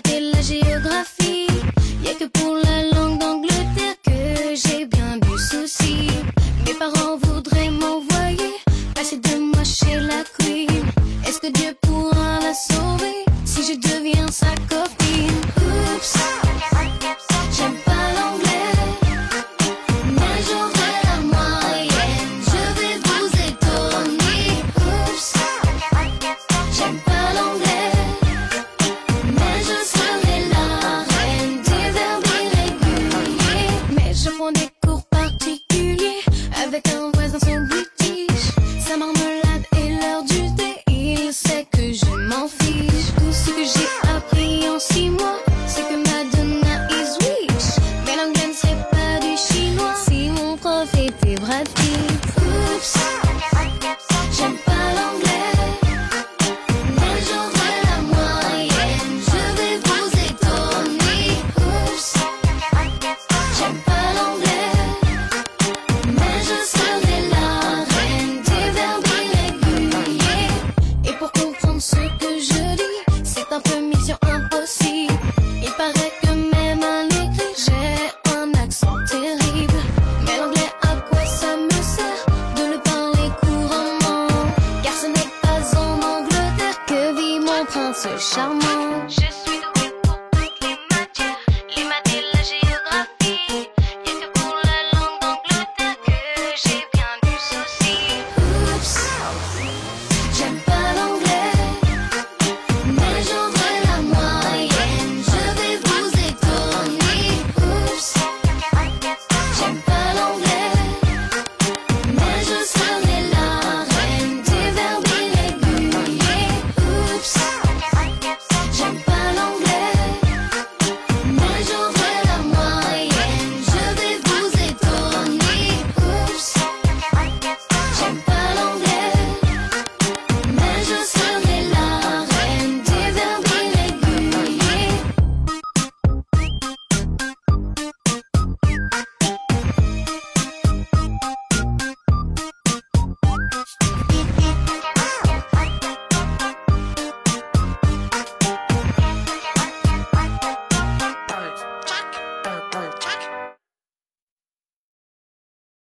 la géographie. Y a que pour la langue d'Angleterre que j'ai bien du souci. Mes parents voudraient m'envoyer passer de moi chez la queen. Est-ce que Dieu pourra la sauver si je deviens sa copine? Oups. J'aime pas l'anglais. J'aime pas l'anglais charmant. Je suis doué pour toutes les matières, les maths et la géographie. Y'a que pour la langue d'Angleterre que j'ai bien du souci. Oups, j'aime pas.